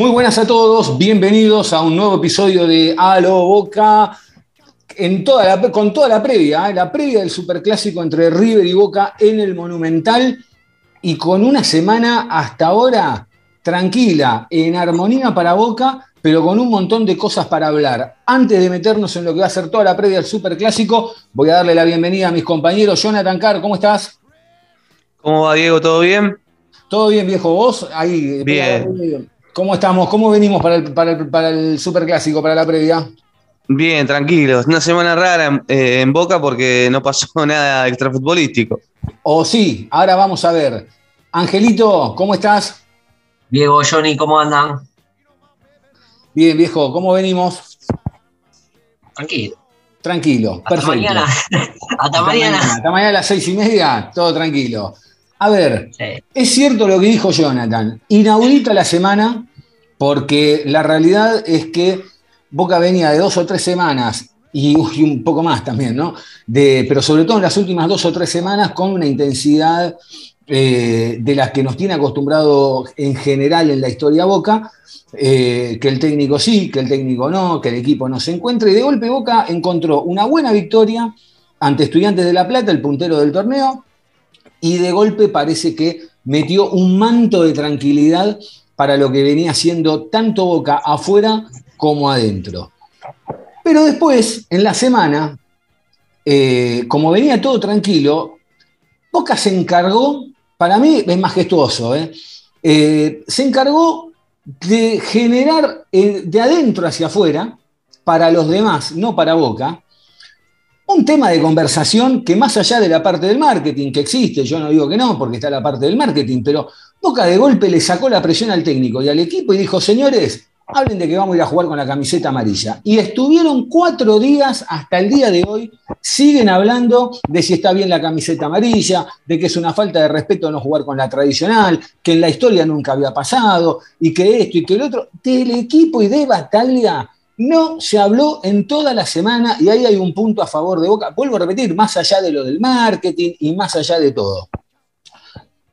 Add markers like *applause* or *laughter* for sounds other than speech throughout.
Muy buenas a todos, bienvenidos a un nuevo episodio de A lo Boca, en toda la- con toda la previa, ¿eh? la previa del superclásico entre River y Boca en el Monumental y con una semana hasta ahora tranquila, en armonía para Boca, pero con un montón de cosas para hablar. Antes de meternos en lo que va a ser toda la previa del superclásico, voy a darle la bienvenida a mis compañeros. Jonathan Carr, ¿cómo estás? ¿Cómo va, Diego? ¿Todo bien? ¿Todo bien, viejo? ¿Vos? Ahí, Bien. ¿Cómo estamos? ¿Cómo venimos para el, para el, para el superclásico, para la previa? Bien, tranquilos. Una semana rara en, eh, en Boca porque no pasó *laughs* nada extrafutbolístico. O sí, ahora vamos a ver. Angelito, ¿cómo estás? Diego, Johnny, ¿cómo andan? Bien, viejo, ¿cómo venimos? Tranquilo. Tranquilo, Hasta perfecto. mañana. *laughs* Hasta mañana. Hasta mañana a las seis y media, todo tranquilo. A ver, Sí. es cierto lo que dijo Jonathan. Inaudita la semana, porque la realidad es que Boca venía de dos o tres semanas, y, y un poco más también, ¿no? De, pero sobre todo en las últimas dos o tres semanas, con una intensidad eh, de las que nos tiene acostumbrado en general en la historia Boca, eh, que el técnico sí, que el técnico no, que el equipo no se encuentre. Y de golpe Boca encontró una buena victoria ante Estudiantes de La Plata, el puntero del torneo, y de golpe parece que metió un manto de tranquilidad para lo que venía siendo tanto Boca afuera como adentro. Pero después, en la semana, eh, como venía todo tranquilo, Boca se encargó, para mí es majestuoso, ¿eh? Eh, se encargó de generar de adentro hacia afuera, para los demás, no para Boca, un tema de conversación que más allá de la parte del marketing que existe, yo no digo que no, porque está la parte del marketing, pero Boca de golpe le sacó la presión al técnico y al equipo y dijo, señores, hablen de que vamos a ir a jugar con la camiseta amarilla. Y estuvieron cuatro días hasta el día de hoy, siguen hablando de si está bien la camiseta amarilla, de que es una falta de respeto no jugar con la tradicional, que en la historia nunca había pasado, y que esto y que el otro. Del equipo y de Bataglia no se habló en toda la semana y ahí hay un punto a favor de Boca. Vuelvo a repetir, más allá de lo del marketing y más allá de todo.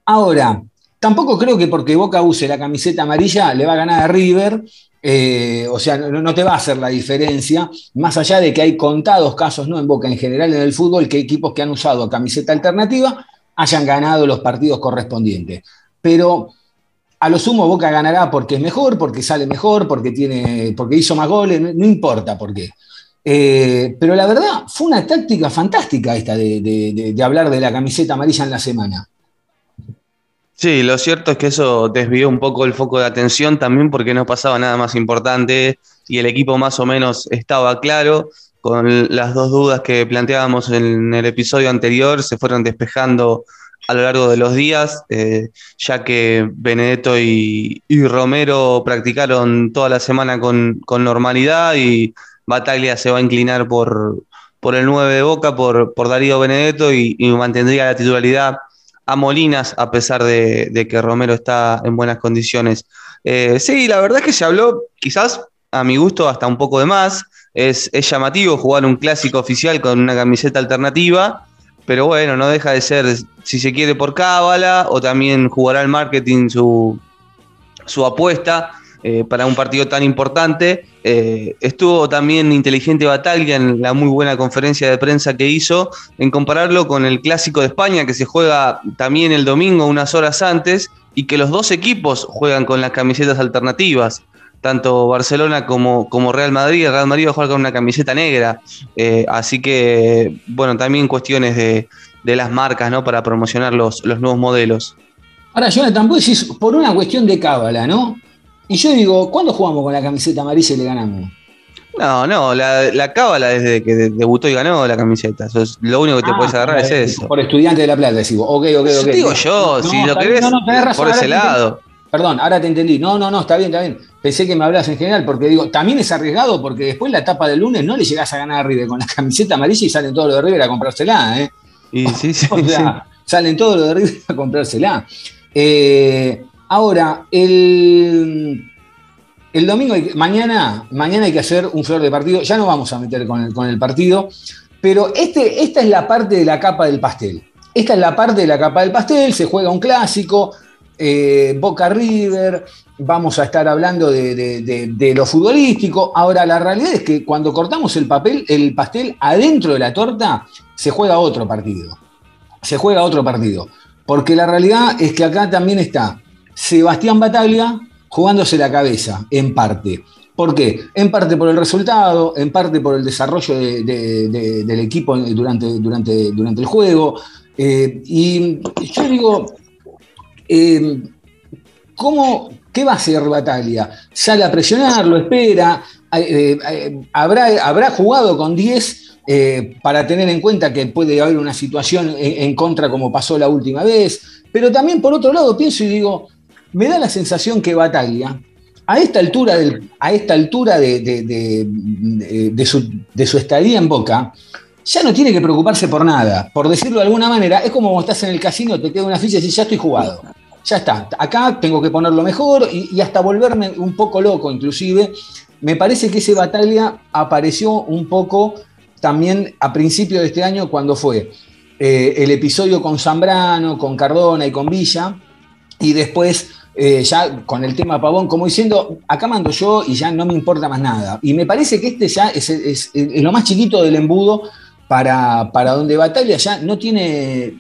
Ahora, tampoco creo que porque Boca use la camiseta amarilla le va a ganar a River. eh, o sea, no, no te va a hacer la diferencia, más allá de que hay contados casos, no en Boca en general en el fútbol, que equipos que han usado camiseta alternativa hayan ganado los partidos correspondientes. Pero a lo sumo Boca ganará porque es mejor, porque sale mejor, porque, tiene, porque hizo más goles, no, importa por qué. Eh, pero la verdad, fue una táctica fantástica esta de hablar de la camiseta amarilla en la semana. Sí, lo cierto es que eso desvió un poco el foco de atención también porque no pasaba nada más importante y el equipo más o menos estaba claro. Con las dos dudas que planteábamos en el episodio anterior se fueron despejando a lo largo de los días, eh, ya que Benedetto y, Romero practicaron toda la semana con, normalidad y Bataglia se va a inclinar por, por el 9 de Boca, por, por Darío Benedetto y, mantendría la titularidad a Molinas, a pesar de, que Romero está en buenas condiciones. Eh, sí, la verdad es que se habló, quizás a mi gusto, hasta un poco de más. Es llamativo jugar un clásico oficial con una camiseta alternativa, pero bueno, no deja de ser, si se quiere, por cábala, o también jugará el marketing su, su apuesta eh, para un partido tan importante. Eh, estuvo también inteligente Bataglia en la muy buena conferencia de prensa que hizo, en compararlo con el Clásico de España, que se juega también el domingo, unas horas antes, y que los dos equipos juegan con las camisetas alternativas. Tanto Barcelona como, como Real Madrid. El Real Madrid va a jugar con una camiseta negra. Eh, así que, bueno, también cuestiones de, de las marcas, ¿no? Para promocionar los, los nuevos modelos. Ahora, Jonathan, vos decís, por una cuestión de cábala, ¿no? Y yo digo, ¿cuándo jugamos con la camiseta amarilla y le ganamos? No, no, la, la cábala desde que de- debutó y ganó la camiseta. Eso es lo único que te Ah, puedes agarrar es eso. Por estudiante de la plata, decimos. Ok, ok, ok. Digo yo, no, si lo querés, bien, no, no, tenés razón, por ese entendí. lado. Perdón, ahora te entendí. No, no, no, está bien, está bien. Pensé que me hablas en general, porque digo, también es arriesgado, porque después la etapa del lunes no le llegás a ganar a River con la *laughs* camiseta amarilla y salen todos los de River a comprársela, ¿eh? Y sí, sí, *laughs* O sí. sea, salen todos los de River a comprársela. Eh, ahora, el, el domingo, hay mañana, mañana hay que hacer un flor de partido. Ya no vamos a meter con el, con el partido, pero este, esta es la parte de la capa del pastel. Esta es la parte de la capa del pastel, se juega un clásico, eh, Boca River, vamos a estar hablando de, de- de- lo futbolístico. Ahora, la realidad es que cuando cortamos el papel, el pastel adentro de la torta, se juega otro partido. Se juega otro partido. Porque la realidad es que acá también está Sebastián Bataglia jugándose la cabeza, en parte. ¿Por qué? En parte por el resultado, en parte por el desarrollo de- de- de- del equipo durante, durante, durante el juego. Eh, y yo digo, eh, ¿cómo, ¿qué va a hacer Bataglia? ¿Sale a presionar? ¿Lo espera? Eh, ¿habrá, ¿Habrá jugado con 10 eh, para tener en cuenta que puede haber una situación en, contra como pasó la última vez? Pero también por otro lado pienso y digo, me da la sensación que Bataglia, a esta altura, a esta altura de- de su, de su estadía en Boca, ya no tiene que preocuparse por nada. Por decirlo de alguna manera, es como cuando estás en el casino, te queda una ficha y dices, ya estoy jugado. Ya está, acá tengo que ponerlo mejor y, hasta volverme un poco loco inclusive. Me parece que ese Bataglia apareció un poco también a principio de este año cuando fue eh, el episodio con Zambrano, con Cardona y con Villa, y después eh, ya con el tema Pavón, como diciendo, acá mando yo y ya no me importa más nada. Y me parece que este ya es lo más chiquito del embudo para, para donde Batalla ya no tiene,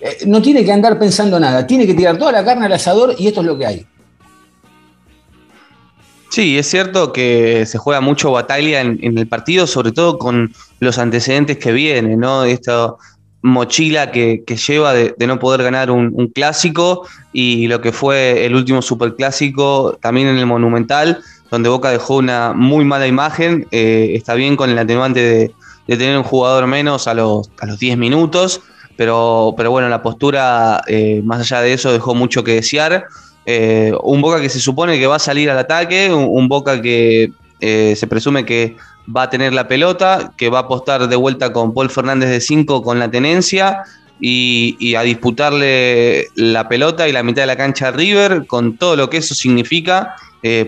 eh, no tiene que andar pensando nada, tiene que tirar toda la carne al asador y esto es lo que hay. Sí, es cierto que se juega mucho batalla en, el partido, sobre todo con los antecedentes que vienen, ¿no? Esta mochila que, lleva de, no poder ganar un, un clásico y lo que fue el último superclásico también en el Monumental, donde Boca dejó una muy mala imagen. Eh, está bien con el atenuante de, de tener un jugador menos a los, a los 10 minutos, pero, pero bueno, la postura, eh, más allá de eso, dejó mucho que desear. Eh, un Boca que se supone que va a salir al ataque, un, Boca que eh, se presume que va a tener la pelota, que va a apostar de vuelta con Paul Fernández de 5 con la tenencia y, a disputarle la pelota y la mitad de la cancha a River, con todo lo que eso significa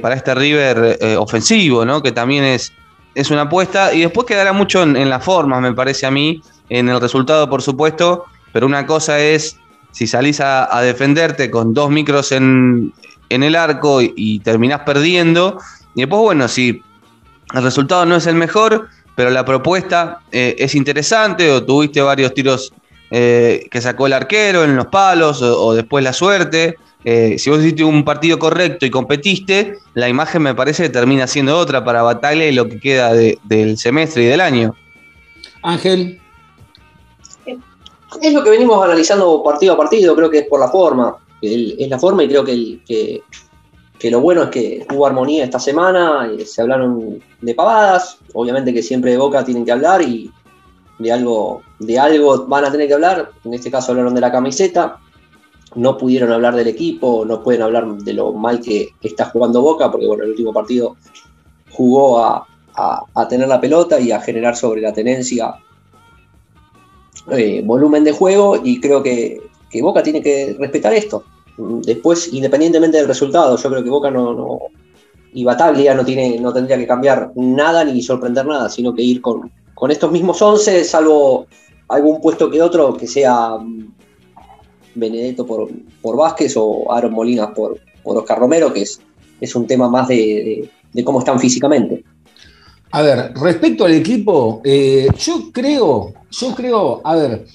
para este River ofensivo, ¿no? que también es, es una apuesta. Y después quedará mucho en, en las formas, me parece a mí, en el resultado, por supuesto, pero una cosa es si salís a, defenderte con dos micros en, en el arco y, y terminás perdiendo. Y después, bueno, si el resultado no es el mejor, pero la propuesta eh, es interesante, o tuviste varios tiros eh, que sacó el arquero en los palos, o, después la suerte. eh, si vos hiciste un partido correcto y competiste, la imagen me parece que termina siendo otra para Batalla y lo que queda de- del semestre y del año. Ángel, Es lo que venimos analizando partido a partido, creo que es por la forma. Es la forma y creo que, que lo bueno es que hubo armonía esta semana, eh, se hablaron de pavadas, obviamente que siempre de Boca tienen que hablar y de algo, de algo van a tener que hablar, en este caso hablaron de la camiseta, no pudieron hablar del equipo, no pueden hablar de lo mal que está jugando Boca, porque bueno, el último partido jugó a, a- a tener la pelota y a generar sobre la tenencia eh, volumen de juego y creo que, que Boca tiene que respetar esto. Después, independientemente del resultado, yo creo que Boca no, no y Bataglia no, tiene, no tendría que cambiar nada ni sorprender nada, sino que ir con, con estos mismos 11, salvo algún puesto que otro, que sea mm, Benedetto por, por Vázquez o Aaron Molinas por, por Oscar Romero, que es, es un tema más de- de cómo están físicamente. A ver, respecto al equipo, eh, yo creo, yo creo, a ver,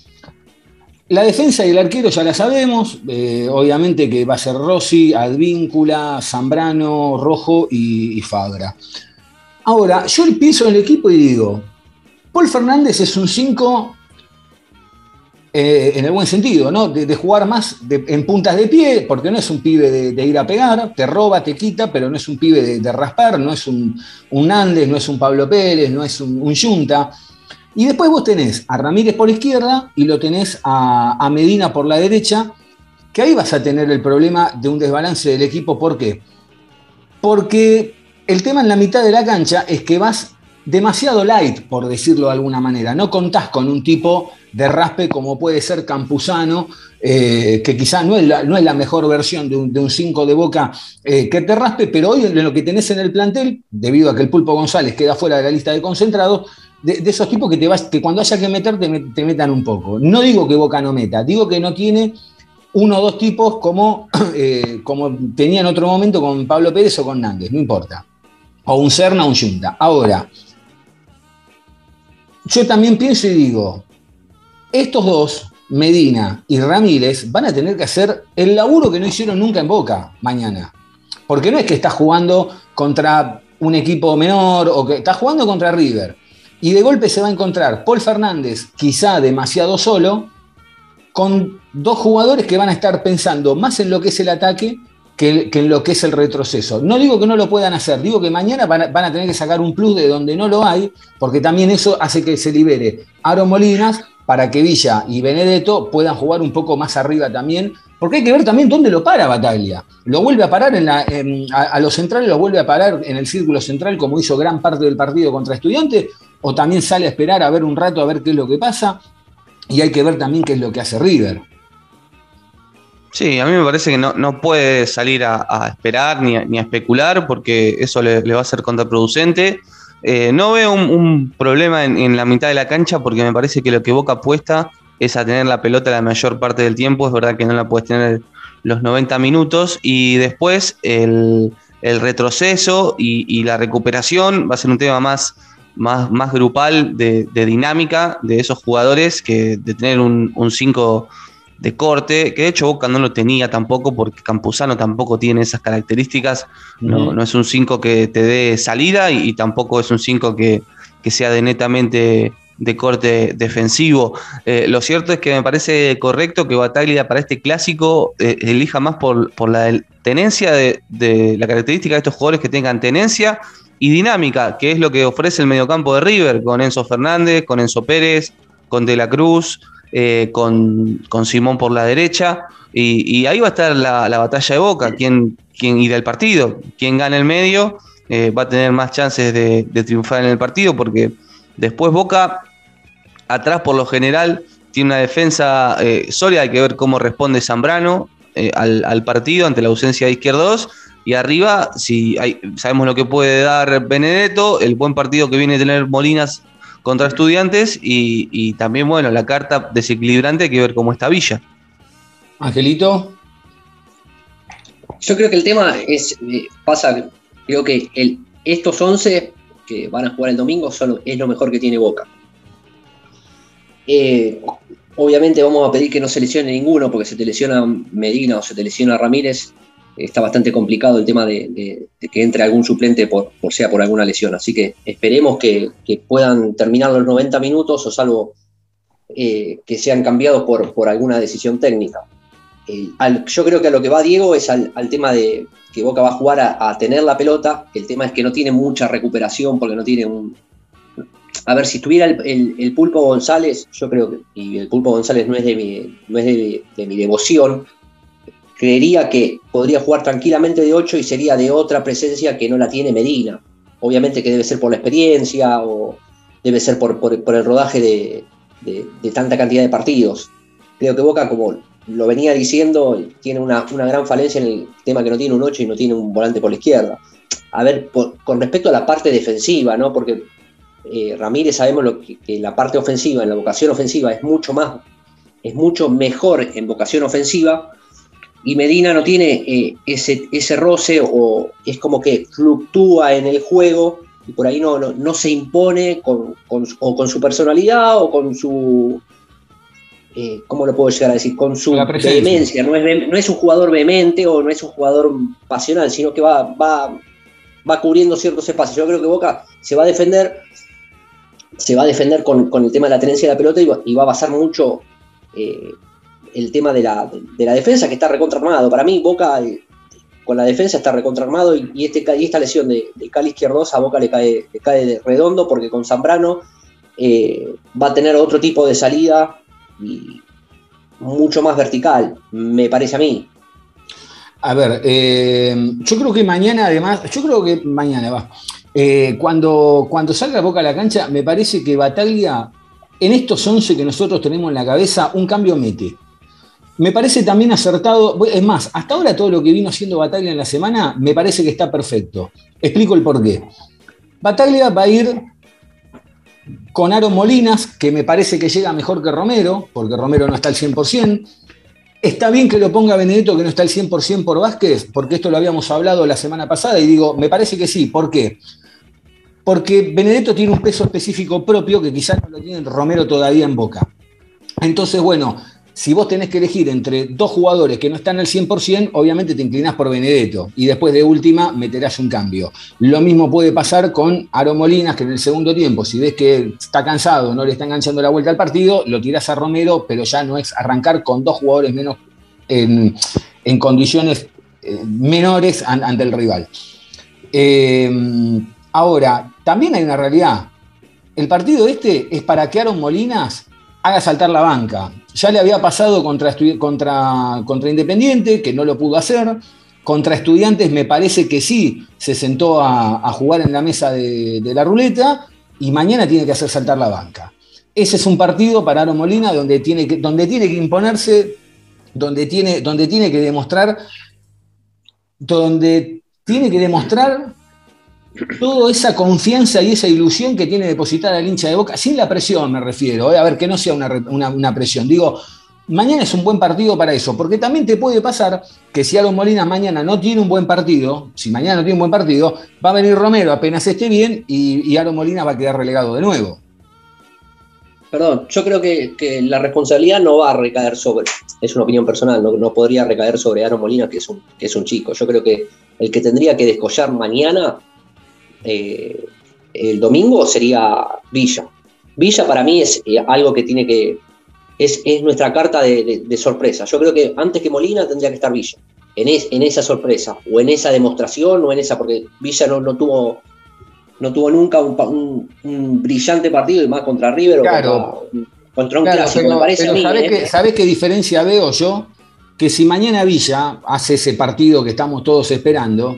la defensa y el arquero ya la sabemos, eh, obviamente que va a ser Rossi, Advíncula, Zambrano, Rojo y, y Fabra. Ahora, yo pienso en el equipo y digo, Paul Fernández es un 5 eh, en el buen sentido, ¿no? De, jugar más en puntas de pie, porque no es un pibe de, ir a pegar, te roba, te quita, pero no es un pibe de, de raspar, no es un, un Andes, no es un Pablo Pérez, no es un, un Yunta. Y después vos tenés a Ramírez por izquierda y lo tenés a, a Medina por la derecha, que ahí vas a tener el problema de un desbalance del equipo. ¿Por qué? Porque el tema en la mitad de la cancha es que vas demasiado light, por decirlo de alguna manera. No contás con un tipo de raspe como puede ser Campuzano, eh, que quizás no, no es la mejor versión de un 5 de boca eh, que te raspe, pero hoy en lo que tenés en el plantel, debido a que el Pulpo González queda fuera de la lista de concentrados, de, de esos tipos que, te vas, que cuando haya que meter te, met- te metan un poco. No digo que Boca no meta, digo que no tiene uno o dos tipos como, *clears throat* eh, como tenía en otro momento con Pablo Pérez o con Nández, no importa. O un Serna o un Junta. Ahora, yo también pienso y digo, estos dos, Medina y Ramírez, van a tener que hacer el laburo que no hicieron nunca en Boca mañana. Porque no es que estás jugando contra un equipo menor o que estás jugando contra River. Y de golpe se va a encontrar Paul Fernández, quizá demasiado solo, con dos jugadores que van a estar pensando más en lo que es el ataque que, en lo que es el retroceso. No digo que no lo puedan hacer, digo que mañana van a, van a tener que sacar un plus de donde no lo hay, porque también eso hace que se libere Aaron Molinas para que Villa y Benedetto puedan jugar un poco más arriba también, porque hay que ver también dónde lo para Bataglia. Lo vuelve a parar en la- a, los centrales, lo vuelve a parar en el círculo central como hizo gran parte del partido contra Estudiantes, o también sale a esperar a ver un rato a ver qué es lo que pasa, y hay que ver también qué es lo que hace River. Sí, a mí me parece que no, no puede salir a, esperar ni a, ni especular porque eso le, le va a ser contraproducente. Eh, no veo un, problema en, la mitad de la cancha porque me parece que lo que Boca apuesta es a tener la pelota la mayor parte del tiempo. Es verdad que no la puedes tener los 90 minutos y después el, retroceso y, la recuperación va a ser un tema más, más, más grupal de, de dinámica de esos jugadores que de tener un 5 de corte, que de hecho Boca no lo tenía tampoco porque Campuzano tampoco tiene esas características, no, no es un 5 que te dé salida y, y tampoco es un 5 que, que sea de netamente de corte defensivo. Eh, lo cierto es que me parece correcto que Bataglia para este clásico eh, elija más por, por la tenencia de, de la característica de estos jugadores que tengan tenencia y dinámica, que es lo que ofrece el mediocampo de River, con Enzo Fernández, con Enzo Pérez, con De la Cruz, eh, con, con Simón por la derecha, y, ahí va a estar la, la batalla de Boca, quién, quién y del partido, quién gana el medio eh, va a tener más chances de, triunfar en el partido, porque después Boca, atrás por lo general, tiene una defensa eh, sólida, hay que ver cómo responde Zambrano al, al partido ante la ausencia de izquierdos. Y arriba, si sabemos lo que puede dar Benedetto, el buen partido que viene a tener Molinas contra estudiantes y, y también, bueno, la carta desequilibrante, hay que ver cómo está Villa. Angelito, Yo creo que el tema es, eh, pasa, creo que el, estos 11 que van a jugar el domingo son, es lo mejor que tiene Boca. Eh, obviamente vamos a pedir que no se lesione ninguno, porque si te lesiona Medina o se te lesiona Ramírez, está bastante complicado el tema de, que entre algún suplente por, sea por alguna lesión. Así que esperemos que, puedan terminar los 90 minutos, o salvo eh, que sean cambiados por, por alguna decisión técnica. Eh, yo creo que a lo que va Diego es al, tema de que Boca va a jugar a, tener la pelota. El tema es que no tiene mucha recuperación porque no tiene un. A ver, si estuviera el, Pulpo González, yo creo que. Y el Pulpo González no es de mi, no es de mi devoción. Creería que podría jugar tranquilamente de 8 y sería de otra presencia que no la tiene Medina. Obviamente que debe ser por la experiencia o debe ser por, por- el rodaje de, de- de tanta cantidad de partidos. Creo que Boca, como lo venía diciendo, tiene una, una gran falencia en el tema que no tiene un 8 y no tiene un volante por la izquierda. A ver, por- con respecto a la parte defensiva, ¿no? Porque eh, Ramírez sabemos lo que, que la parte ofensiva, en la vocación ofensiva, es mucho más, es mucho mejor en vocación ofensiva. Y Medina no tiene eh, ese, ese roce o es como que fluctúa en el juego y por ahí no, no, no se impone con, con- o con su personalidad o con su eh, ¿cómo lo puedo llegar a decir? Con su vehemencia. No es, no es un jugador vehemente o no es un jugador pasional, sino que va, va, va cubriendo ciertos espacios. Yo creo que Boca se va a defender, se va a defender con, con el tema de la tenencia de la pelota y va, y va a basar mucho eh, el tema de la, de la defensa que está recontraarmado. Para mí, Boca eh, con la defensa está recontraarmado y, y este, y esta lesión de, de Cali Izquierdosa a Boca le cae, le cae de redondo porque con Zambrano eh, va a tener otro tipo de salida y mucho más vertical, me parece a mí. A ver, eh, yo creo que mañana, además, yo creo que mañana va. Cuando, cuando salga Boca a la cancha, me parece que Bataglia, en estos 11 que nosotros tenemos en la cabeza, un cambio mete. Me parece también acertado, es más, hasta ahora todo lo que vino haciendo Bataglia en la semana me parece que está perfecto. Explico el porqué. Bataglia va a ir con Aaron Molinas, que me parece que llega mejor que Romero, porque Romero no está al 100%. Está bien que lo ponga Benedetto, que no está al 100% por Vázquez, porque esto lo habíamos hablado la semana pasada y digo, me parece que sí. ¿Por qué? Porque Benedetto tiene un peso específico propio que quizás no lo tiene Romero todavía en boca. Entonces, bueno, si vos tenés que elegir entre dos jugadores que no están al 100%, obviamente te inclinás por Benedetto y después de última meterás un cambio. Lo mismo puede pasar con Aro Molinas, que en el segundo tiempo, si ves que está cansado, no le está enganchando la vuelta al partido, lo tirás a Romero, pero ya no es arrancar con dos jugadores menos en, condiciones eh, menores an- ante el rival. Eh, ahora, también hay una realidad. El partido este es para que Aaron Molinas haga saltar la banca. Ya le había pasado contra, contra, contra Independiente, que no lo pudo hacer. Contra Estudiantes me parece que sí se sentó a, jugar en la mesa de, la ruleta y mañana tiene que hacer saltar la banca. Ese es un partido para Aaron Molina donde tiene que, donde tiene que imponerse, donde tiene, donde tiene que demostrar, donde tiene que demostrar toda esa confianza y esa ilusión que tiene depositada el hincha de Boca, sin la presión me refiero, ¿eh? a ver, que no sea una, una- presión. Digo, mañana es un buen partido para eso, porque también te puede pasar que si Aaron Molina mañana no tiene un buen partido, si mañana no tiene un buen partido, va a venir Romero apenas esté bien y, y Molina va a quedar relegado de nuevo. Perdón, yo creo que, que la responsabilidad no va a recaer sobre, es una opinión personal, no, no podría recaer sobre Aaron Molina, que es, un, que es un chico. Yo creo que el que tendría que descollar mañana, eh, el domingo, sería Villa. Villa para mí es eh, algo que tiene que, es, es nuestra carta de, de- de sorpresa. Yo creo que antes que Molina tendría que estar Villa, en, es- en esa sorpresa, o en esa demostración, o en esa, porque Villa no, no tuvo no tuvo nunca un, pa- un- un brillante partido y más contra River Claro. o contra, contra un Claro, clásico, pero- me parece pero a mí. ¿sabés, ¿eh? qué, sabés qué diferencia veo yo? Que si mañana Villa hace ese partido que estamos todos esperando,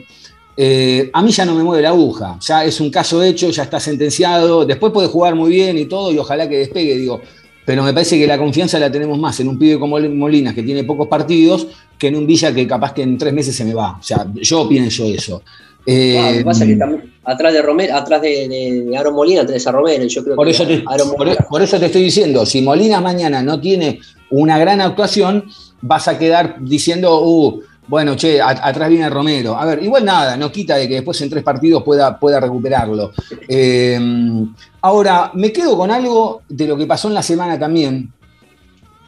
eh, a mí ya no me mueve la aguja. Ya es un caso hecho, ya está sentenciado. Después puede jugar muy bien y todo, y ojalá que despegue, digo. Pero me parece que la confianza la tenemos más en un pibe como Molina, que tiene pocos partidos, que en un Villa que capaz que en tres meses se me va. O sea, yo pienso eso. Eh, Ah, lo que pasa es que también atrás de Romero, atrás de, de- de Aaron Molina tenés a Romero, yo creo Por que eso, te, por eso te estoy diciendo, si Molina mañana no tiene una gran actuación, vas a quedar diciendo, uh, bueno, che, atrás viene Romero. A ver, igual nada, no quita de que después en tres partidos pueda, pueda recuperarlo. Eh, ahora, me quedo con algo de lo que pasó en la semana también,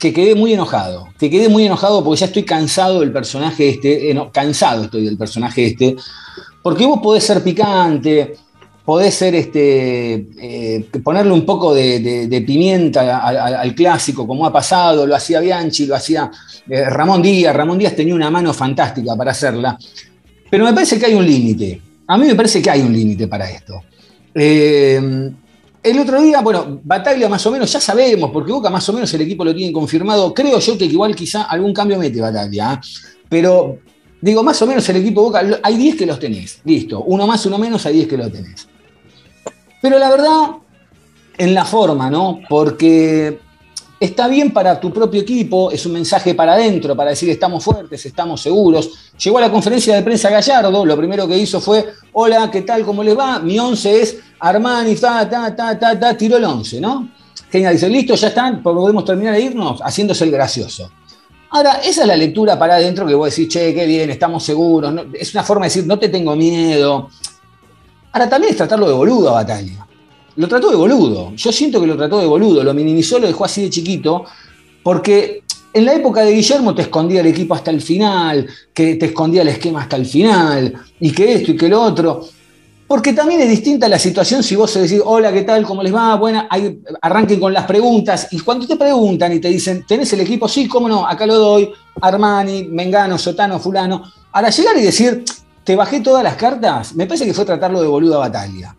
que quedé muy enojado, que quedé muy enojado porque ya estoy cansado del personaje este, eh, cansado estoy del personaje este, porque vos podés ser picante, podés ser este, eh, ponerle un poco de, pimienta al, clásico, como ha pasado, lo hacía Bianchi, lo hacía eh, Ramón Díaz, Ramón Díaz tenía una mano fantástica para hacerla, pero me parece que hay un límite, a mí me parece que hay un límite para esto. Eh, el otro día, bueno, Bataglia más o menos, ya sabemos, porque Boca más o menos el equipo lo tiene confirmado. Creo yo que igual quizá algún cambio mete Bataglia, pero digo, más o menos el equipo Boca, hay 10 que los tenés, listo. Uno más, uno menos, hay 10 que los tenés. Pero la verdad, en la forma, ¿no? Porque está bien para tu propio equipo, es un mensaje para adentro, para decir estamos fuertes, estamos seguros. Llegó a la conferencia de prensa Gallardo, lo primero que hizo fue, hola, ¿qué tal? ¿Cómo les va? Mi 11 es Armani, ta, ta, ta, ta, ta, tiró el 11, ¿no? Genial, dice, listo, ya están, podemos terminar de irnos, haciéndose el gracioso. Ahora, esa es la lectura para adentro que vos decís, che, qué bien, estamos seguros. es una forma de decir, no te tengo miedo. Ahora, también es tratarlo de boludo a Batalla. Lo trató de boludo. Yo siento que lo trató de boludo, lo minimizó, lo dejó así de chiquito, porque en la época de Guillermo te escondía el equipo hasta el final, que te escondía el esquema hasta el final, y que esto y que lo otro. Porque también es distinta la situación si vos decís, hola, ¿qué tal? ¿Cómo les va? Bueno, ahí arranquen con las preguntas. Y cuando te preguntan y te dicen, ¿tenés el equipo? Sí, cómo no, acá lo doy. Armani, Mengano, Sotano, Fulano. Ahora llegar y decir, te bajé todas las cartas, me parece que fue tratarlo de boluda batalla.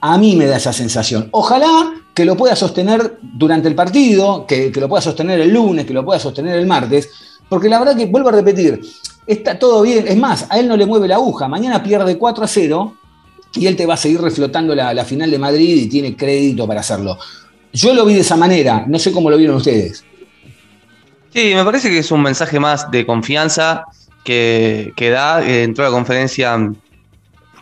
A mí me da esa sensación. Ojalá que lo pueda sostener durante el partido, que, lo pueda sostener el lunes, que lo pueda sostener el martes, porque la verdad que, vuelvo a repetir, está todo bien. Es más, a él no le mueve la aguja. Mañana pierde 4 a 0 y él te va a seguir reflotando la final de Madrid y tiene crédito para hacerlo. Yo lo vi de esa manera, no sé cómo lo vieron ustedes. Sí, me parece que es un mensaje más de confianza que, da. Entró a la conferencia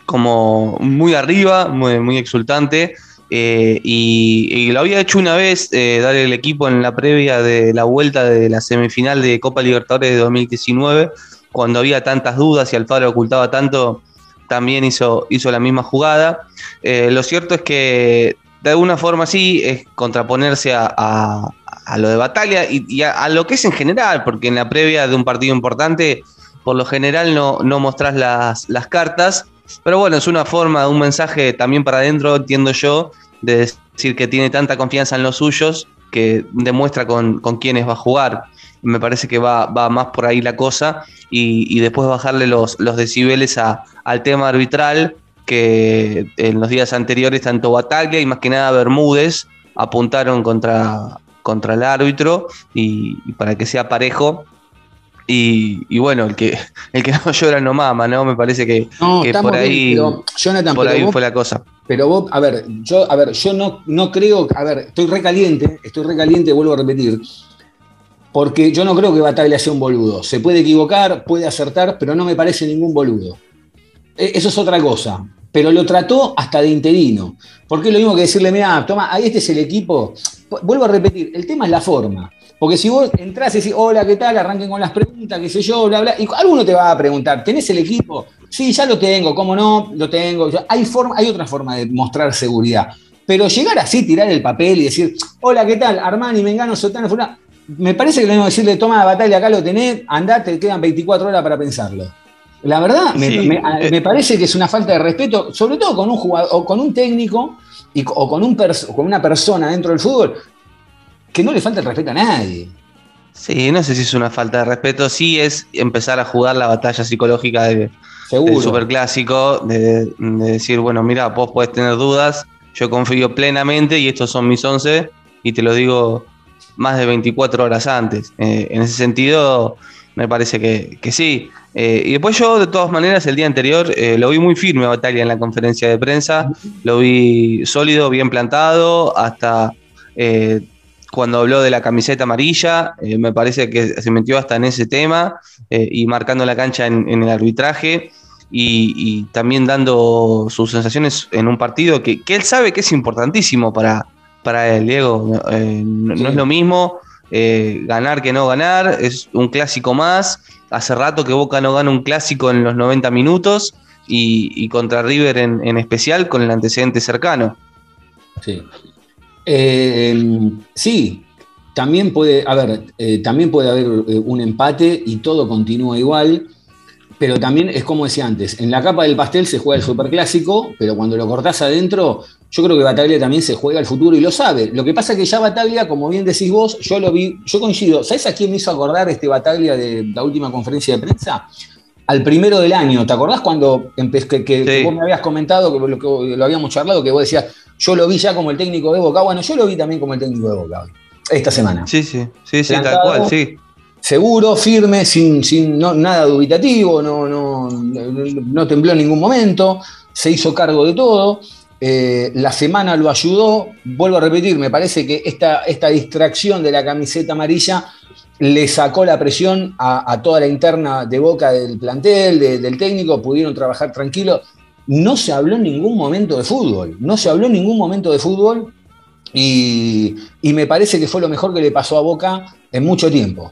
como muy arriba, muy, muy exultante. eh, y, lo había hecho una vez, eh, dar el equipo en la previa de la vuelta de la semifinal de Copa Libertadores de 2019, cuando había tantas dudas y Alfaro ocultaba tanto, también hizo, hizo la misma jugada. Eh, lo cierto es que de alguna forma sí es contraponerse a, a- lo de batalla y, a lo que es en general, porque en la previa de un partido importante, por lo general no, no mostrás las, las cartas, pero bueno, es una forma, un mensaje también para adentro, entiendo yo, de decir que tiene tanta confianza en los suyos que demuestra con, con quiénes va a jugar. Me parece que va, va más por ahí la cosa y, y después bajarle los, los decibeles a- al tema arbitral que en los días anteriores tanto Bataglia y más que nada Bermúdez apuntaron contra, contra el árbitro y, y para que sea parejo. Y, y bueno, el que, el que *laughs* no llora no mama, ¿no? Me parece que, No, que por bien, ahí, pero, Jonathan, por pero ahí vos- fue la cosa. Pero vos, a ver, yo, a ver, yo no, no creo, a ver, estoy recaliente, estoy recaliente, vuelvo a repetir, porque yo no creo que Bataglia sea un boludo. Se puede equivocar, puede acertar, pero no me parece ningún boludo. E- Eso es otra cosa. Pero lo trató hasta de interino. Porque es lo mismo que decirle, mira, toma, ahí este es el equipo. Vuelvo a repetir, el tema es la forma. Porque si vos entrás y decís, hola, ¿qué tal? Arranquen con las preguntas, qué sé yo, bla, bla. Y alguno te va a preguntar, ¿tenés el equipo? Sí, ya lo tengo, ¿cómo no? Lo tengo. Hay, forma, hay otra forma de mostrar seguridad. Pero llegar así, tirar el papel y decir, hola, ¿qué tal? Armani, Mengano, Sotano, Fulano. Me parece que lo mismo decirle, toma la batalla, acá lo tenés, andá, te quedan 24 horas para pensarlo. La verdad, me, Sí, me- eh. me parece que es una falta de respeto, sobre todo con un jugador, o con un técnico, y, o con, un pers- con una persona dentro del fútbol, que no le falta el respeto a nadie. Sí, no sé si es una falta de respeto, sí es empezar a jugar la batalla psicológica de, Seguro. del superclásico, de, de decir, bueno, mira, vos podés tener dudas, yo confío plenamente y estos son mis 11 y te lo digo más de 24 horas antes. Eh, en ese sentido, me parece que, que sí. Eh, y después yo, de todas maneras, el día anterior eh, lo vi muy firme a Batalla en la conferencia de prensa, lo vi sólido, bien plantado, hasta eh, cuando habló de la camiseta amarilla, eh, me parece que se metió hasta en ese tema eh, y marcando la cancha en, en el arbitraje y, y también dando sus sensaciones en un partido que, que él sabe que es importantísimo para, para él, Diego. Eh, no, no Sí. es lo mismo eh, ganar que no ganar, es un clásico más. Hace rato que Boca no gana un clásico en los 90 minutos y, y contra River en, en especial con el antecedente cercano. Sí. Eh, sí, también puede, a ver, eh, también puede haber eh, un empate y todo continúa igual, pero también es como decía antes, en la capa del pastel se juega el superclásico, pero cuando lo cortás adentro, yo creo que Bataglia también se juega el futuro y lo sabe. Lo que pasa es que ya Bataglia, como bien decís vos, yo lo vi, yo coincido. ¿Sabes a quién me hizo acordar este Bataglia de la última conferencia de prensa? Al primero del año, ¿te acordás cuando que, que- vos me habías comentado, que lo, que lo habíamos charlado, que vos decías, yo lo vi ya como el técnico de Boca? Bueno, yo lo vi también como el técnico de Boca hoy, esta semana. Sí, sí, sí, sí, tal cual, sí. Seguro, firme, sin, sin no- nada dubitativo, no, no, no, no tembló en ningún momento, se hizo cargo de todo. eh, la semana lo ayudó, vuelvo a repetir, me parece que esta, esta distracción de la camiseta amarilla le sacó la presión a, toda la interna de boca del plantel, de- del técnico, pudieron trabajar tranquilos. No se habló en ningún momento de fútbol, no se habló en ningún momento de fútbol y, me parece que fue lo mejor que le pasó a Boca en mucho tiempo.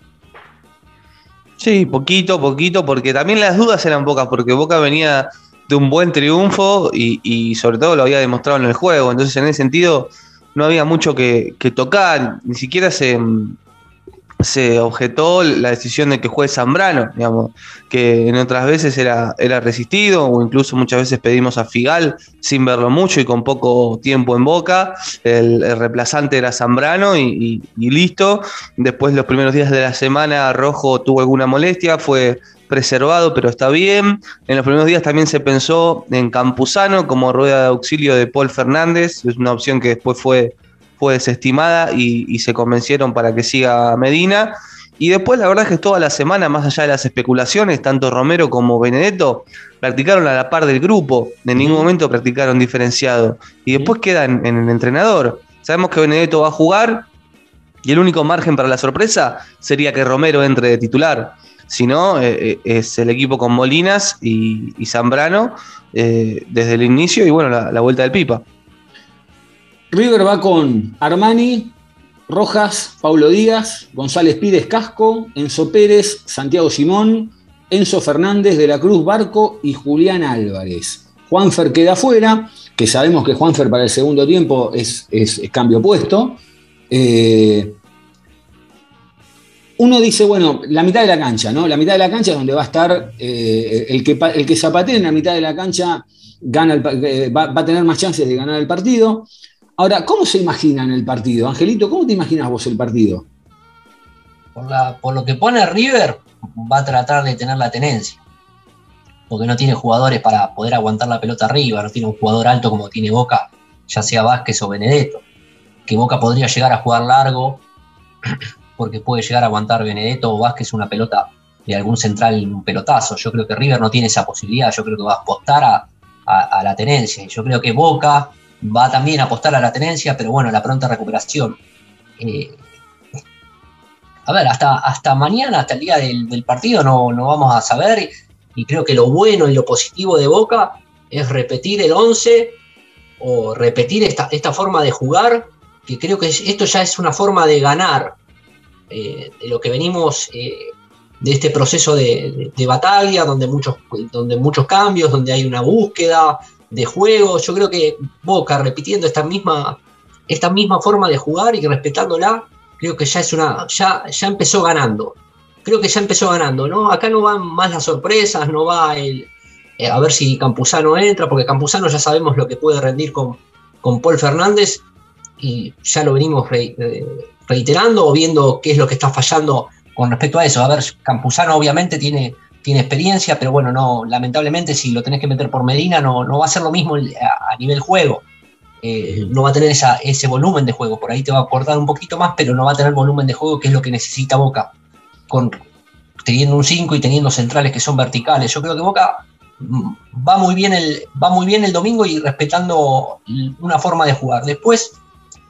Sí, poquito, poquito, porque también las dudas eran pocas, porque Boca venía de un buen triunfo y, sobre todo lo había demostrado en el juego. Entonces, en ese sentido, no había mucho que tocar, ni siquiera se, se objetó la decisión de que juegue Zambrano, digamos, que en otras veces era, era resistido, o incluso muchas veces pedimos a Figal sin verlo mucho y con poco tiempo en boca. El, reemplazante era Zambrano y- y listo. Después, los primeros días de la semana, Rojo tuvo alguna molestia, fue preservado, pero está bien. En los primeros días también se pensó en Campuzano como rueda de auxilio de Paul Fernández, es una opción que después fue fue desestimada y, y se convencieron para que siga Medina. Y después la verdad es que toda la semana, más allá de las especulaciones, tanto Romero como Benedetto practicaron a la par del grupo, en ningún momento practicaron diferenciado. Y después queda en, en el entrenador. Sabemos que Benedetto va a jugar y el único margen para la sorpresa sería que Romero entre de titular. Si no, eh, eh, es el equipo con Molinas y, y Zambrano eh, desde el inicio y bueno, la, la vuelta del Pipa. River va con Armani, Rojas, Paulo Díaz, González Pires Casco, Enzo Pérez, Santiago Simón, Enzo Fernández de la Cruz Barco y Julián Álvarez. Juanfer queda fuera, que sabemos que Juanfer para el segundo tiempo es, es- cambio puesto. Eh, uno dice, bueno, la mitad de la cancha, ¿no? La mitad de la cancha es donde va a estar eh, el, que, el que zapatee en la mitad de la cancha gana eh, va, va a tener más chances de ganar el partido. Ahora, ¿cómo se imaginan el partido? Angelito, ¿cómo te imaginas vos el partido? Por, lo que pone River, va a tratar de tener la tenencia. Porque no tiene jugadores para poder aguantar la pelota arriba, no tiene un jugador alto como tiene Boca, ya sea Vázquez o Benedetto. Que Boca podría llegar a jugar largo, *clears throat* porque puede llegar a aguantar Benedetto o Vázquez una pelota de algún central, un pelotazo. Yo creo que River no tiene esa posibilidad, yo creo que va a apostar a, a- a la tenencia. Yo creo que Boca va también a apostar a la tenencia, pero bueno, la pronta recuperación. Eh, a ver, hasta, hasta mañana, hasta el día del, partido, no, no vamos a saber. Y creo que lo bueno y lo positivo de Boca es repetir el 11 o repetir esta, esta forma de jugar, que creo que es- esto ya es una forma de ganar eh, de lo que venimos eh, de este proceso de, de- de batalla, donde muchos, donde muchos cambios, donde hay una búsqueda de juego. Yo creo que Boca repitiendo esta misma, esta misma forma de jugar y respetándola, creo que ya es una, ya, ya empezó ganando. Creo que ya empezó ganando, ¿no? Acá no van más las sorpresas, no va el eh, a ver si Campuzano entra, porque Campuzano ya sabemos lo que puede rendir con, con Paul Fernández y ya lo venimos eh, reiterando o viendo qué es lo que está fallando con respecto a eso. A ver, Campuzano obviamente tiene, tiene experiencia, pero bueno, no, lamentablemente si lo tenés que meter por Medina no, no va a ser lo mismo a, a nivel juego. Eh, no va a tener esa- ese volumen de juego, por ahí te va a aportar un poquito más, pero no va a tener volumen de juego que es lo que necesita Boca, con, teniendo un 5 y teniendo centrales que son verticales. Yo creo que Boca mm, va muy bien el, va muy bien el domingo y respetando una forma de jugar. Después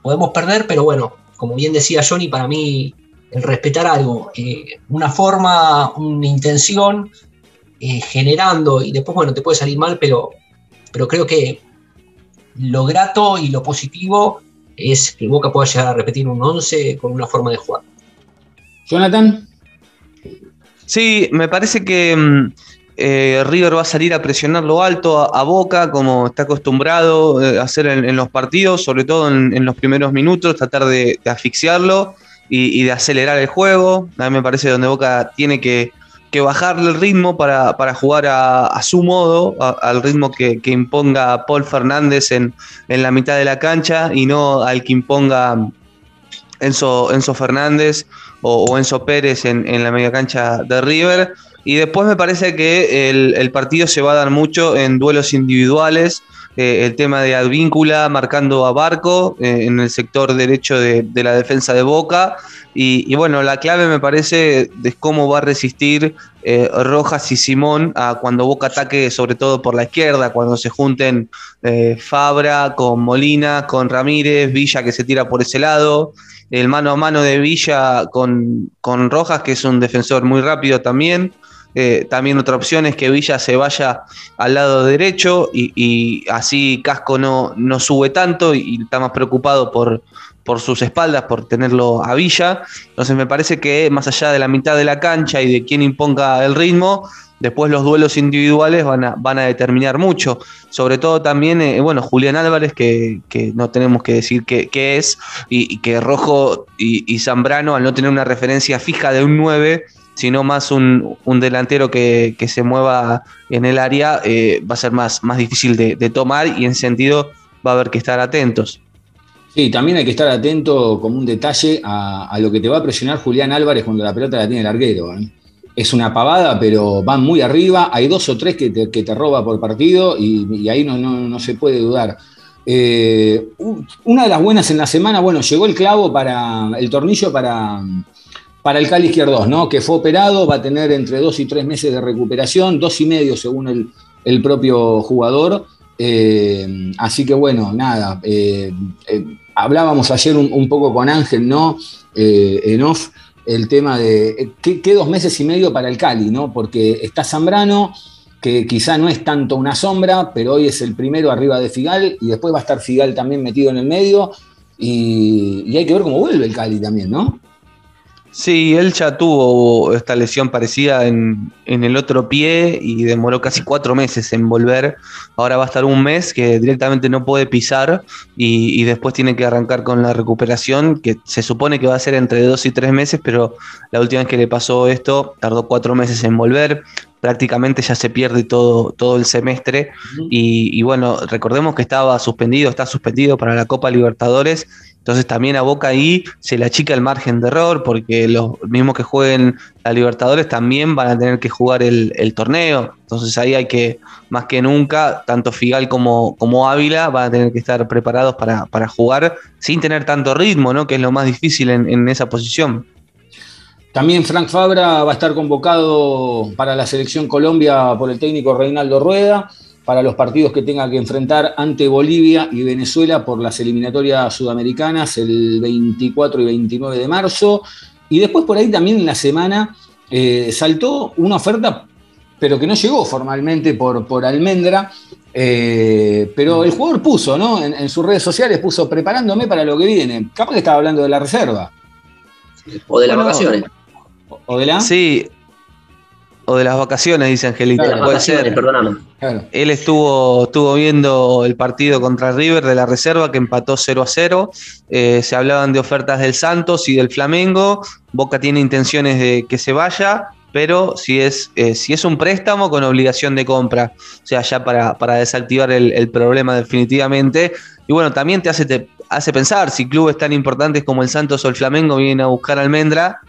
podemos perder, pero bueno, como bien decía Johnny, para mí el respetar algo, eh, una forma, una intención, eh, generando, y después, bueno, te puede salir mal, pero, pero creo que lo grato y lo positivo es que Boca pueda llegar a repetir un 11 con una forma de jugar. Jonathan, Sí, me parece que mm, eh, River va a salir a presionar lo alto a, a Boca, como está acostumbrado a hacer en, en los partidos, sobre todo en, en los primeros minutos, tratar de, de asfixiarlo y, de acelerar el juego. A mí me parece donde Boca tiene que, que bajarle el ritmo para, para jugar a, a su modo, al ritmo que, que imponga Paul Fernández en, en la mitad de la cancha y no al que imponga Enzo, Enzo Fernández o, o Enzo Pérez en, en la media cancha de River. Y después me parece que el, el partido se va a dar mucho en duelos individuales. Eh, el tema de Advíncula marcando a Barco eh, en el sector derecho de, de la defensa de Boca. Y, bueno, la clave me parece es cómo va a resistir eh, Rojas y Simón a cuando Boca ataque, sobre todo por la izquierda, cuando se junten eh, Fabra con Molina, con Ramírez, Villa que se tira por ese lado el mano a mano de Villa con, con Rojas, que es un defensor muy rápido también. Eh, también otra opción es que Villa se vaya al lado derecho y, y así Casco no, no sube tanto y, y está más preocupado por, por sus espaldas, por tenerlo a Villa. Entonces me parece que más allá de la mitad de la cancha y de quién imponga el ritmo, después los duelos individuales van a, van a determinar mucho. Sobre todo también, eh, bueno, Julián Álvarez, que, que, no tenemos que decir qué, es, y, que Rojo y, Zambrano, al no tener una referencia fija de un 9, sino más un, delantero que, se mueva en el área, eh, va a ser más, más difícil de, tomar y en sentido va a haber que estar atentos. Sí, también hay que estar atento como un detalle a, lo que te va a presionar Julián Álvarez cuando la pelota la tiene el arquero. ¿eh? Es una pavada, pero van muy arriba. Hay dos o tres que te, roba por partido y, ahí no, se puede dudar. Eh, una de las buenas en la semana, bueno, llegó el clavo para el tornillo para, para el Cali Izquierdos, ¿no? Que fue operado, va a tener entre dos y tres meses de recuperación, dos y medio según el, propio jugador. Eh, así que bueno, nada, hablábamos ayer un, poco con Ángel, ¿no? Eh, en off, el tema de eh, ¿qué, dos meses y medio para el Cali, ¿no? Porque está Zambrano, que quizá no es tanto una sombra, pero hoy es el primero arriba de Figal y después va a estar Figal también metido en el medio y, y hay que ver cómo vuelve el Cali también, ¿no? Sí, él ya tuvo esta lesión parecida en, el otro pie y demoró casi cuatro meses en volver. Ahora va a estar un mes que directamente no puede pisar y, después tiene que arrancar con la recuperación, que se supone que va a ser entre dos y tres meses, pero la última vez que le pasó esto tardó cuatro meses en volver prácticamente ya se pierde todo, todo el semestre. y, y, bueno, recordemos que estaba suspendido, está suspendido para la Copa Libertadores entonces también a Boca ahí se le achica el margen de error porque los mismos que jueguen la Libertadores también van a tener que jugar el, torneo. Entonces ahí hay que, más que nunca, tanto Figal como, como Ávila van a tener que estar preparados para, jugar sin tener tanto ritmo, ¿no? que es lo más difícil en, en esa posición. También Frank Fabra va a estar convocado para la selección Colombia por el técnico Reinaldo Rueda para los partidos que tenga que enfrentar ante Bolivia y Venezuela por las eliminatorias sudamericanas el 24 y 29 de marzo. Y después por ahí también en la semana eh, saltó una oferta, pero que no llegó formalmente por, por Almendra. Eh, pero el jugador puso, ¿no? En, sus redes sociales puso preparándome para lo que viene. Capaz que estaba hablando de la reserva. O de las vacaciones. O de la. Sí, o de las vacaciones, dice Angelita. Puede ser. Perdóname. Él estuvo, estuvo viendo el partido contra River de la reserva que empató 0 a 0. Eh, se hablaban de ofertas del Santos y del Flamengo. Boca tiene intenciones de que se vaya, pero si es, eh, si es un préstamo con obligación de compra, o sea, ya para, desactivar el, problema definitivamente. Y bueno, también te hace, te hace pensar si clubes tan importantes como el Santos o el Flamengo vienen a buscar almendra,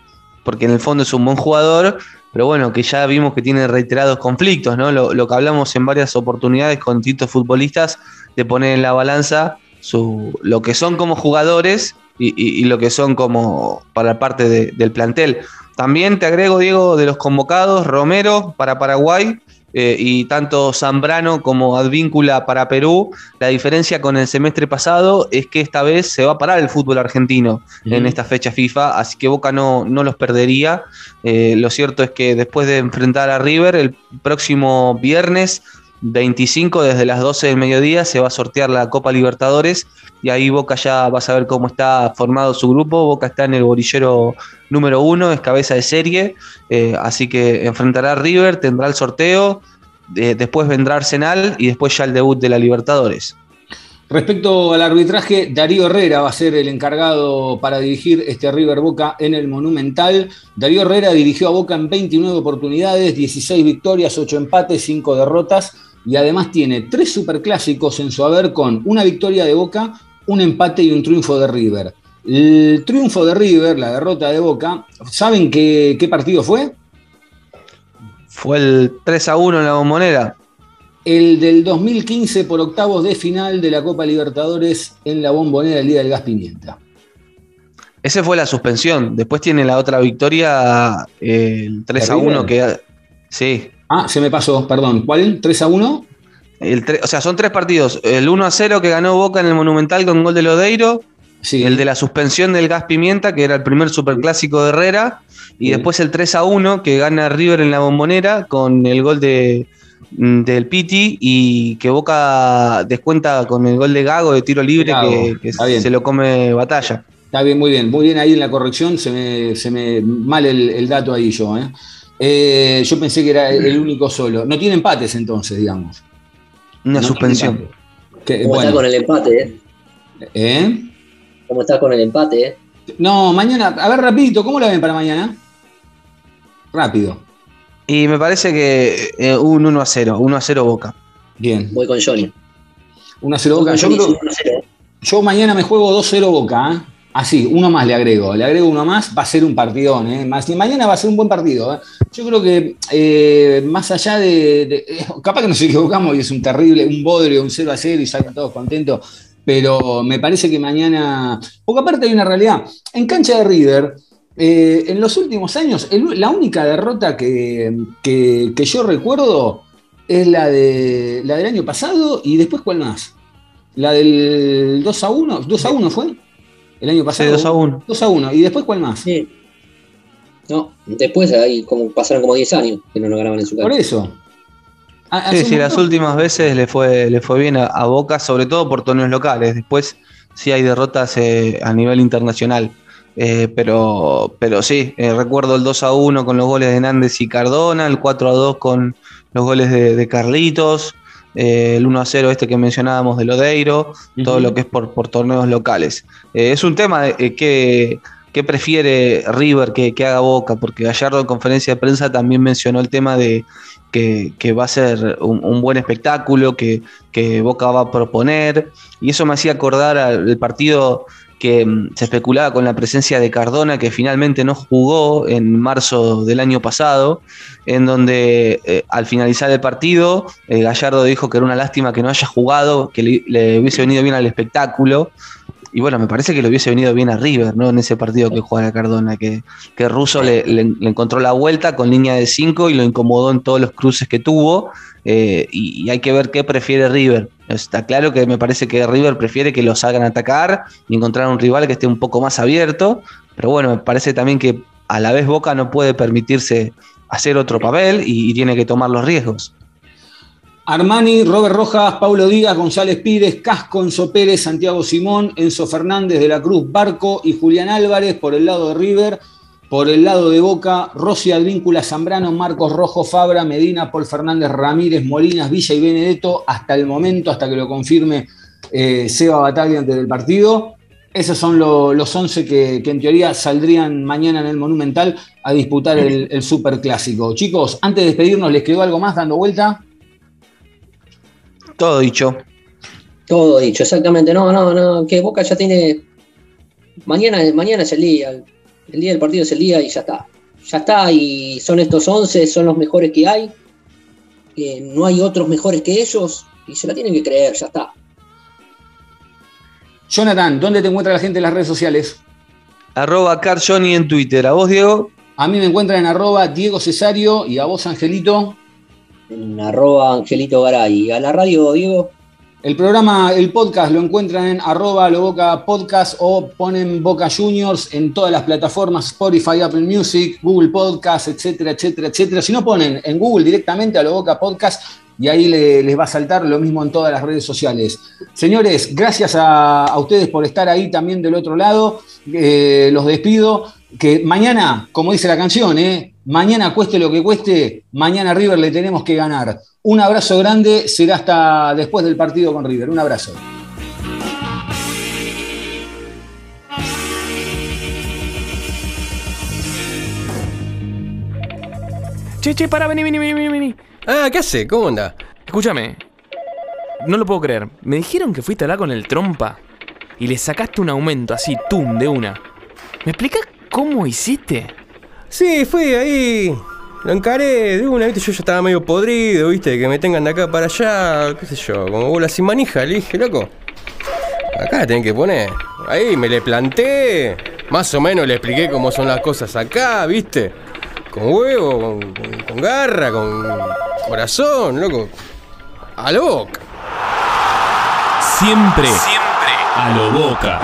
porque en el fondo es un buen jugador pero bueno, que ya vimos que tiene reiterados conflictos, ¿no? Lo, que hablamos en varias oportunidades con distintos futbolistas, de poner en la balanza lo que son como jugadores y, lo que son como para parte del plantel. También te agrego, Diego, de los convocados, Romero para Paraguay, eh, y tanto Zambrano como Advíncula para Perú, la diferencia con el semestre pasado es que esta vez se va a parar el fútbol argentino en esta fecha FIFA, así que Boca no, no los perdería. Eh, lo cierto es que después de enfrentar a River, el próximo viernes 25 desde las 12 del mediodía se va a sortear la Copa Libertadores y ahí Boca ya va a saber cómo está formado su grupo. Boca está en el bolillero número uno, es cabeza de serie, eh, así que enfrentará a River, tendrá el sorteo, eh, después vendrá Arsenal y después ya el debut de la Libertadores. Respecto al arbitraje, Darío Herrera va a ser el encargado para dirigir este River Boca en el Monumental. Darío Herrera dirigió a Boca en 29 oportunidades, 16 victorias, 8 empates, 5 derrotas y además tiene tres superclásicos en su haber con una victoria de Boca, un empate y un triunfo de River. El triunfo de River, la derrota de Boca, ¿saben qué, partido fue? Fue el 3 a 1 en la bombonera. El del 2015 por octavos de final de la Copa Libertadores en la bombonera el día del gas pimienta. Ese fue la suspensión. Después tiene la otra victoria, el 3 a 1 que... Sí, Ah, se me pasó, perdón. ¿Cuál? ¿3 a 1? El o sea, son tres partidos. El 1 a 0 que ganó Boca en el Monumental con gol de Lodeiro. Sí. El de la suspensión del Gas Pimienta, que era el primer superclásico de Herrera. Y después el 3 a 1 que gana River en la bombonera con el gol de, mm, del Piti y que Boca descuenta con el gol de Gago de tiro libre que, se lo come batalla. Está bien, muy bien. Muy bien ahí en la corrección. Se me, se me mal el, el dato ahí yo. ¿eh? Eh, yo pensé que era el único solo. No tiene empates entonces, digamos. Una No suspensión. Que, ¿Cómo bueno, está con el empate, eh? ¿eh? ¿Cómo está con el empate, eh? No, mañana, a ver rapidito, ¿cómo la ven para mañana? Rápido. Y me parece que eh, un 1 a 0, 1 a 0 Boca. Bien. Voy con Johnny. Una 0 Voy Boca. con Yo, creo- sí, 1-0. yo mañana me juego 2-0 Boca. Así, uno más le agrego. Le agrego uno más, va a ser un partidón. ¿eh? Más, y mañana va a ser un buen partido. ¿eh? Yo creo que eh, más allá de, *laughs* Capaz que nos equivocamos y es un terrible, un bodrio, un 0 a 0 y salen todos contentos. Pero me parece que mañana. Porque aparte hay una realidad. En cancha de River. en los últimos años, la única derrota que, que- que yo recuerdo es la, de, la del año pasado y después cuál más. La del 2 a 1, 2 a 1 fue el año Sí, pasado. 2 a 1. 2 a 1. ¿Y después cuál más? Sí. No, después ahí como pasaron como 10 años que no lo ganaban en su Por casa. eso. Ha- Sí, sí, las últimas veces le fue, le fue bien a, a Boca, sobre todo por torneos locales. Después sí hay derrotas eh, a nivel internacional. Eh, pero, pero sí, eh, recuerdo el 2 a 1 con los goles de Nández y Cardona, el 4 a 2 con los goles de, de Carlitos, eh, el 1 a 0 este que mencionábamos de Lodeiro, todo lo que es por, por torneos locales. Eh, es un tema de eh, que, que prefiere River que, que haga Boca, porque Gallardo en conferencia de prensa también mencionó el tema de que, que va a ser un, un buen espectáculo, que, que Boca va a proponer, y eso me hacía acordar al partido que mm, se especulaba con la presencia de Cardona, que finalmente no jugó en marzo del año pasado, en donde eh, al finalizar el partido, eh, Gallardo dijo que era una lástima que no haya jugado, que le, le hubiese venido bien al espectáculo. Y bueno, me parece que le hubiese venido bien a River, ¿no? En ese partido que jugara Cardona, que, que Russo le, le- encontró la vuelta con línea de 5 y lo incomodó en todos los cruces que tuvo. eh, y, hay que ver qué prefiere River. Está claro que me parece que River prefiere que lo salgan a atacar y encontrar un rival que esté un poco más abierto. Pero bueno, me parece también que a la vez Boca no puede permitirse hacer otro papel y tiene que tomar los riesgos. Armani, Robert Rojas, Paulo Díaz, González Pires, Casco, Enzo Pérez, Santiago Simón, Enzo Fernández de la Cruz Barco y Julián Álvarez por el lado de River, por el lado de Boca, Rossi Advíncula, Zambrano, Marcos Rojo, Fabra, Medina, Paul Fernández, Ramírez, Molinas, Villa y Benedetto, hasta el momento, hasta que lo confirme eh, Seba Bataglia antes del partido. Esos son lo- los 11 que, que en teoría saldrían mañana en el Monumental a disputar el, el Superclásico. Chicos, antes de despedirnos, ¿les quedó algo más dando vuelta? Todo dicho. Todo dicho, exactamente. No, no, no, que Boca ya tiene. Mañana, mañana es el día. El día del partido es el día y ya está. Ya está, y son estos 11, son los mejores que hay. que no hay otros mejores que ellos y se la tienen que creer, ya está. Jonathan, ¿dónde te encuentra la gente en las redes sociales? Arroba CarJohnny en Twitter. ¿A vos, Diego? A mí me encuentran en arroba Diego Cesario y a vos, Angelito. Arroba Angelito Garay. A la radio, Diego. El programa, el podcast lo encuentran en arroba Boca Podcast o ponen Boca Juniors en todas las plataformas, Spotify, Apple Music, Google Podcast, etcétera, etcétera, etcétera. Si no ponen en Google directamente a lo Boca Podcast y ahí le- les va a saltar lo mismo en todas las redes sociales. Señores, gracias a, a ustedes por estar ahí también del otro lado. Eh, los despido. Que mañana, como dice la canción, ¿eh? Mañana cueste lo que cueste, mañana a River le tenemos que ganar. Un abrazo grande, será hasta después del partido con River. Un abrazo. Che, che, para, vení, vení, vení, vení, vení. Ah, ¿qué hace? ¿Cómo anda? Escúchame. No lo puedo creer. Me dijeron que fuiste a hablar con el trompa y le sacaste un aumento así, tum, de una. ¿Me explicas cómo hiciste? Sí, fui ahí. Lo encaré de una, viste, yo ya estaba medio podrido, viste, que me tengan de acá para allá, qué sé yo, como bola sin manija, le dije, loco. Acá la tienen que poner. Ahí me le planté. Más o menos le expliqué cómo son las cosas acá, viste. Con huevo, con, con- con garra, con corazón, loco. A lo boca. Siempre, siempre a lo boca.